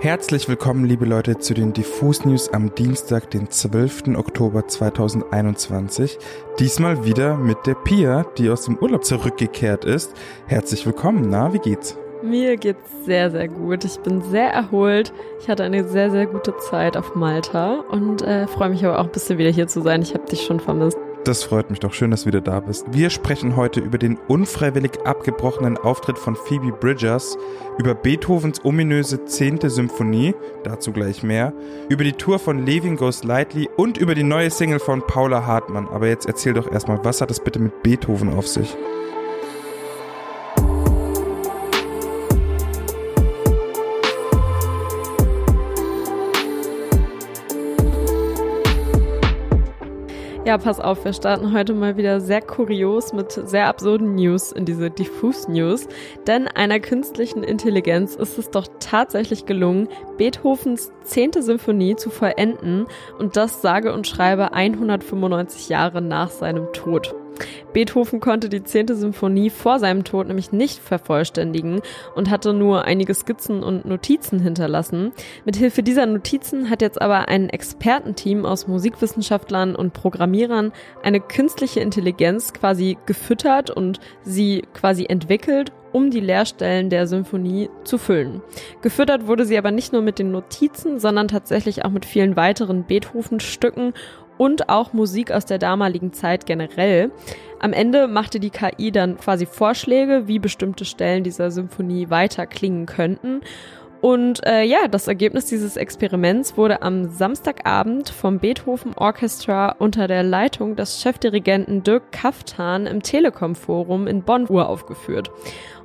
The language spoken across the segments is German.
Herzlich willkommen, liebe Leute, zu den Diffus News am Dienstag, den 12. Oktober 2021. Diesmal wieder mit der Pia, die aus dem Urlaub zurückgekehrt ist. Herzlich willkommen. Na, wie geht's? Mir geht's sehr, sehr gut. Ich bin sehr erholt. Ich hatte eine sehr, sehr gute Zeit auf Malta und äh, freue mich aber auch ein bisschen wieder hier zu sein. Ich habe dich schon vermisst. Das freut mich doch. Schön, dass du wieder da bist. Wir sprechen heute über den unfreiwillig abgebrochenen Auftritt von Phoebe Bridgers, über Beethovens ominöse 10. Symphonie, dazu gleich mehr, über die Tour von Leaving Goes Lightly und über die neue Single von Paula Hartmann. Aber jetzt erzähl doch erstmal, was hat es bitte mit Beethoven auf sich? Ja, pass auf, wir starten heute mal wieder sehr kurios mit sehr absurden News in diese Diffuse News. Denn einer künstlichen Intelligenz ist es doch tatsächlich gelungen, Beethovens zehnte Symphonie zu vollenden und das sage und schreibe 195 Jahre nach seinem Tod. Beethoven konnte die zehnte Symphonie vor seinem Tod nämlich nicht vervollständigen und hatte nur einige Skizzen und Notizen hinterlassen. Mithilfe dieser Notizen hat jetzt aber ein Expertenteam aus Musikwissenschaftlern und Programmierern eine künstliche Intelligenz quasi gefüttert und sie quasi entwickelt, um die Leerstellen der Symphonie zu füllen. Gefüttert wurde sie aber nicht nur mit den Notizen, sondern tatsächlich auch mit vielen weiteren Beethoven-Stücken und auch Musik aus der damaligen Zeit generell. Am Ende machte die KI dann quasi Vorschläge, wie bestimmte Stellen dieser Symphonie weiter klingen könnten. Und äh, ja, das Ergebnis dieses Experiments wurde am Samstagabend vom Beethoven Orchestra unter der Leitung des Chefdirigenten Dirk Kaftan im Telekom Forum in Bonn uraufgeführt.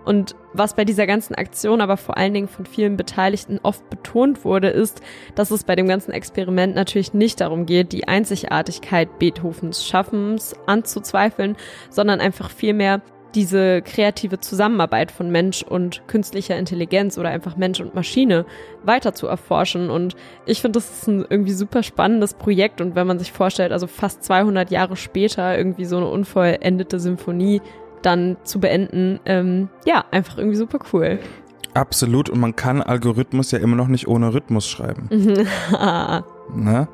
Und was bei dieser ganzen Aktion aber vor allen Dingen von vielen Beteiligten oft betont wurde, ist, dass es bei dem ganzen Experiment natürlich nicht darum geht, die Einzigartigkeit Beethovens Schaffens anzuzweifeln, sondern einfach vielmehr diese kreative Zusammenarbeit von Mensch und künstlicher Intelligenz oder einfach Mensch und Maschine weiter zu erforschen. Und ich finde, das ist ein irgendwie super spannendes Projekt. Und wenn man sich vorstellt, also fast 200 Jahre später irgendwie so eine unvollendete Symphonie dann zu beenden. Ähm, ja, einfach irgendwie super cool. Absolut. Und man kann Algorithmus ja immer noch nicht ohne Rhythmus schreiben. ne?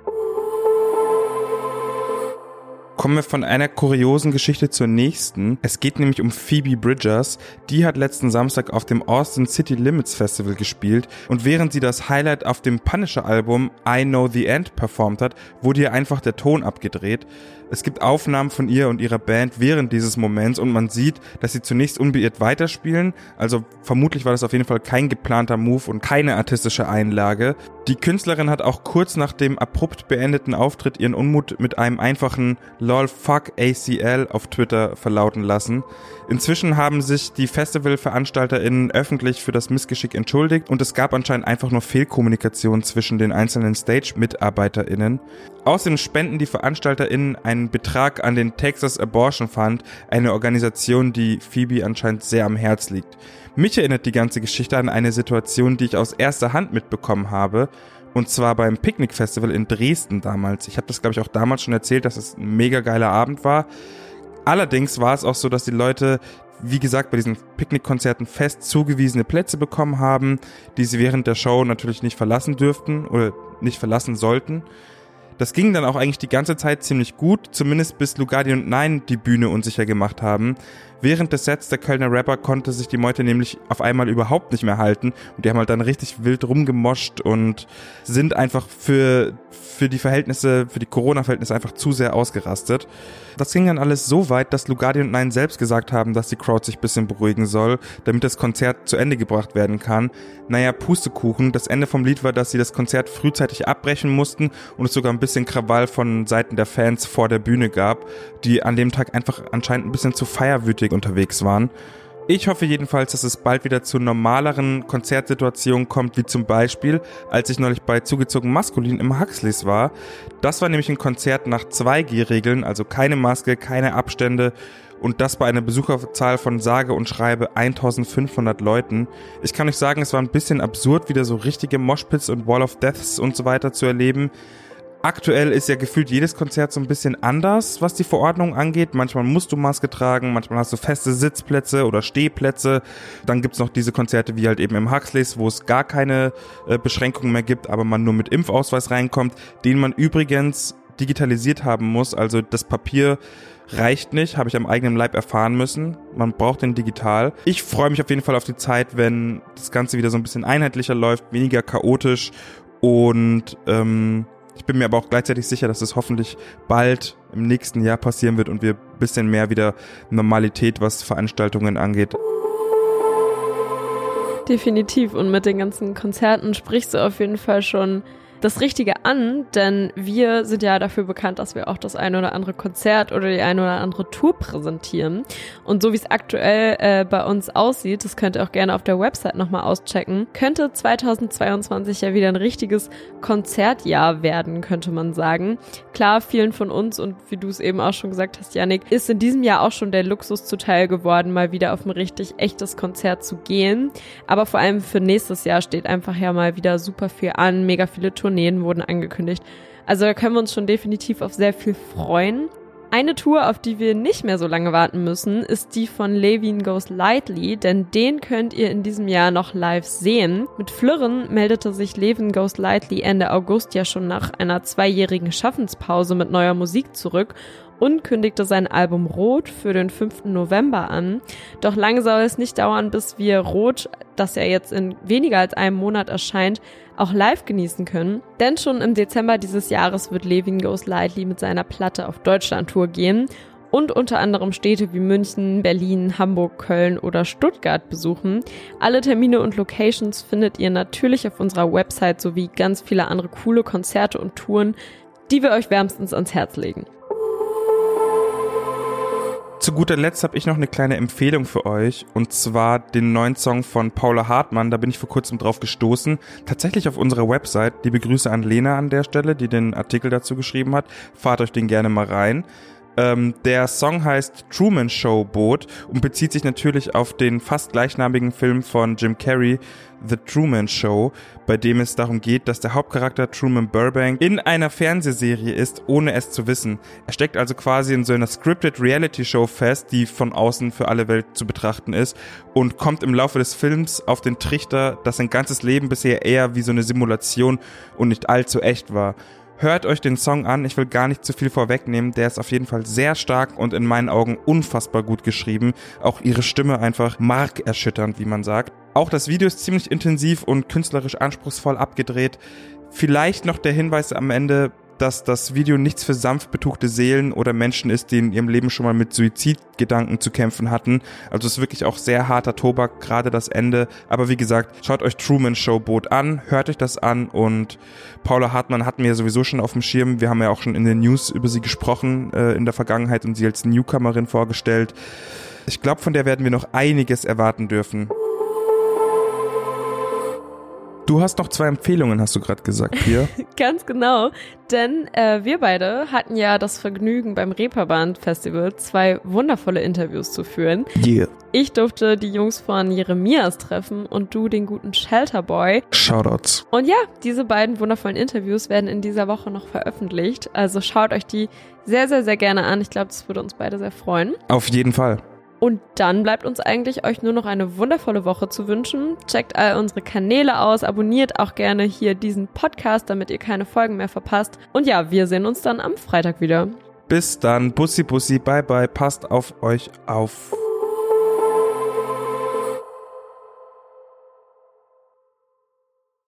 Kommen wir von einer kuriosen Geschichte zur nächsten. Es geht nämlich um Phoebe Bridgers. Die hat letzten Samstag auf dem Austin City Limits Festival gespielt und während sie das Highlight auf dem Punisher Album I Know the End performt hat, wurde ihr einfach der Ton abgedreht. Es gibt Aufnahmen von ihr und ihrer Band während dieses Moments und man sieht, dass sie zunächst unbeirrt weiterspielen. Also vermutlich war das auf jeden Fall kein geplanter Move und keine artistische Einlage. Die Künstlerin hat auch kurz nach dem abrupt beendeten Auftritt ihren Unmut mit einem einfachen LOL fuck ACL auf Twitter verlauten lassen. Inzwischen haben sich die FestivalveranstalterInnen öffentlich für das Missgeschick entschuldigt und es gab anscheinend einfach nur Fehlkommunikation zwischen den einzelnen Stage-MitarbeiterInnen. Außerdem spenden die VeranstalterInnen einen Betrag an den Texas Abortion Fund, eine Organisation, die Phoebe anscheinend sehr am Herz liegt. Mich erinnert die ganze Geschichte an eine Situation, die ich aus erster Hand mitbekommen habe. Und zwar beim Picknick Festival in Dresden damals. Ich habe das, glaube ich, auch damals schon erzählt, dass es ein mega geiler Abend war. Allerdings war es auch so, dass die Leute, wie gesagt, bei diesen Picknickkonzerten fest zugewiesene Plätze bekommen haben, die sie während der Show natürlich nicht verlassen dürften oder nicht verlassen sollten. Das ging dann auch eigentlich die ganze Zeit ziemlich gut, zumindest bis Lugardi und Nein die Bühne unsicher gemacht haben. Während des Sets der Kölner Rapper konnte sich die Meute nämlich auf einmal überhaupt nicht mehr halten und die haben halt dann richtig wild rumgemoscht und sind einfach für, für die Verhältnisse, für die Corona-Verhältnisse einfach zu sehr ausgerastet. Das ging dann alles so weit, dass Lugardi und Nein selbst gesagt haben, dass die Crowd sich bisschen beruhigen soll, damit das Konzert zu Ende gebracht werden kann. Naja, Pustekuchen. Das Ende vom Lied war, dass sie das Konzert frühzeitig abbrechen mussten und es sogar ein bisschen Krawall von Seiten der Fans vor der Bühne gab, die an dem Tag einfach anscheinend ein bisschen zu feierwütig Musik unterwegs waren. Ich hoffe jedenfalls, dass es bald wieder zu normaleren Konzertsituationen kommt, wie zum Beispiel, als ich neulich bei Zugezogen Maskulin im Huxleys war. Das war nämlich ein Konzert nach 2G-Regeln, also keine Maske, keine Abstände und das bei einer Besucherzahl von sage und schreibe 1500 Leuten. Ich kann euch sagen, es war ein bisschen absurd, wieder so richtige Moshpits und Wall of Deaths und so weiter zu erleben. Aktuell ist ja gefühlt jedes Konzert so ein bisschen anders, was die Verordnung angeht. Manchmal musst du Maske tragen, manchmal hast du feste Sitzplätze oder Stehplätze. Dann gibt's noch diese Konzerte wie halt eben im Huxleys, wo es gar keine äh, Beschränkungen mehr gibt, aber man nur mit Impfausweis reinkommt, den man übrigens digitalisiert haben muss. Also das Papier reicht nicht, habe ich am eigenen Leib erfahren müssen. Man braucht den digital. Ich freue mich auf jeden Fall auf die Zeit, wenn das Ganze wieder so ein bisschen einheitlicher läuft, weniger chaotisch und ähm, ich bin mir aber auch gleichzeitig sicher, dass es hoffentlich bald im nächsten Jahr passieren wird und wir bisschen mehr wieder Normalität, was Veranstaltungen angeht. Definitiv. Und mit den ganzen Konzerten sprichst du auf jeden Fall schon das Richtige an, denn wir sind ja dafür bekannt, dass wir auch das eine oder andere Konzert oder die eine oder andere Tour präsentieren. Und so wie es aktuell äh, bei uns aussieht, das könnt ihr auch gerne auf der Website nochmal auschecken, könnte 2022 ja wieder ein richtiges Konzertjahr werden, könnte man sagen. Klar, vielen von uns und wie du es eben auch schon gesagt hast, Yannick, ist in diesem Jahr auch schon der Luxus zuteil geworden, mal wieder auf ein richtig echtes Konzert zu gehen. Aber vor allem für nächstes Jahr steht einfach ja mal wieder super viel an, mega viele Touren Tourneen wurden angekündigt. Also da können wir uns schon definitiv auf sehr viel freuen. Eine Tour, auf die wir nicht mehr so lange warten müssen, ist die von Levin Goes Lightly, denn den könnt ihr in diesem Jahr noch live sehen. Mit Flirren meldete sich Levin Goes Lightly Ende August ja schon nach einer zweijährigen Schaffenspause mit neuer Musik zurück und kündigte sein Album Rot für den 5. November an. Doch lange soll es nicht dauern, bis wir Rot, das ja jetzt in weniger als einem Monat erscheint, auch live genießen können. Denn schon im Dezember dieses Jahres wird Levin Goes Lightly mit seiner Platte auf Deutschland-Tour gehen und unter anderem Städte wie München, Berlin, Hamburg, Köln oder Stuttgart besuchen. Alle Termine und Locations findet ihr natürlich auf unserer Website sowie ganz viele andere coole Konzerte und Touren, die wir euch wärmstens ans Herz legen. Zu guter Letzt habe ich noch eine kleine Empfehlung für euch und zwar den neuen Song von Paula Hartmann. Da bin ich vor kurzem drauf gestoßen. Tatsächlich auf unserer Website. Liebe Grüße an Lena an der Stelle, die den Artikel dazu geschrieben hat. Fahrt euch den gerne mal rein. Ähm, der Song heißt Truman Show Boot und bezieht sich natürlich auf den fast gleichnamigen Film von Jim Carrey, The Truman Show, bei dem es darum geht, dass der Hauptcharakter Truman Burbank in einer Fernsehserie ist, ohne es zu wissen. Er steckt also quasi in so einer scripted Reality Show fest, die von außen für alle Welt zu betrachten ist und kommt im Laufe des Films auf den Trichter, dass sein ganzes Leben bisher eher wie so eine Simulation und nicht allzu echt war. Hört euch den Song an, ich will gar nicht zu viel vorwegnehmen, der ist auf jeden Fall sehr stark und in meinen Augen unfassbar gut geschrieben. Auch ihre Stimme einfach markerschütternd, wie man sagt. Auch das Video ist ziemlich intensiv und künstlerisch anspruchsvoll abgedreht. Vielleicht noch der Hinweis am Ende, dass das Video nichts für sanft betuchte Seelen oder Menschen ist, die in ihrem Leben schon mal mit Suizidgedanken zu kämpfen hatten. Also es ist wirklich auch sehr harter Tobak, gerade das Ende. Aber wie gesagt, schaut euch Truman Show Boot an, hört euch das an und Paula Hartmann hatten wir ja sowieso schon auf dem Schirm. Wir haben ja auch schon in den News über sie gesprochen äh, in der Vergangenheit und sie als Newcomerin vorgestellt. Ich glaube, von der werden wir noch einiges erwarten dürfen. Du hast noch zwei Empfehlungen, hast du gerade gesagt, hier. Ganz genau, denn äh, wir beide hatten ja das Vergnügen beim Reeperbahn Festival zwei wundervolle Interviews zu führen. Yeah. Ich durfte die Jungs von Jeremias treffen und du den guten Shelterboy. Shoutouts. Und ja, diese beiden wundervollen Interviews werden in dieser Woche noch veröffentlicht. Also schaut euch die sehr, sehr, sehr gerne an. Ich glaube, das würde uns beide sehr freuen. Auf jeden Fall. Und dann bleibt uns eigentlich euch nur noch eine wundervolle Woche zu wünschen. Checkt all unsere Kanäle aus, abonniert auch gerne hier diesen Podcast, damit ihr keine Folgen mehr verpasst. Und ja, wir sehen uns dann am Freitag wieder. Bis dann, Bussi Bussi, bye bye, passt auf euch auf.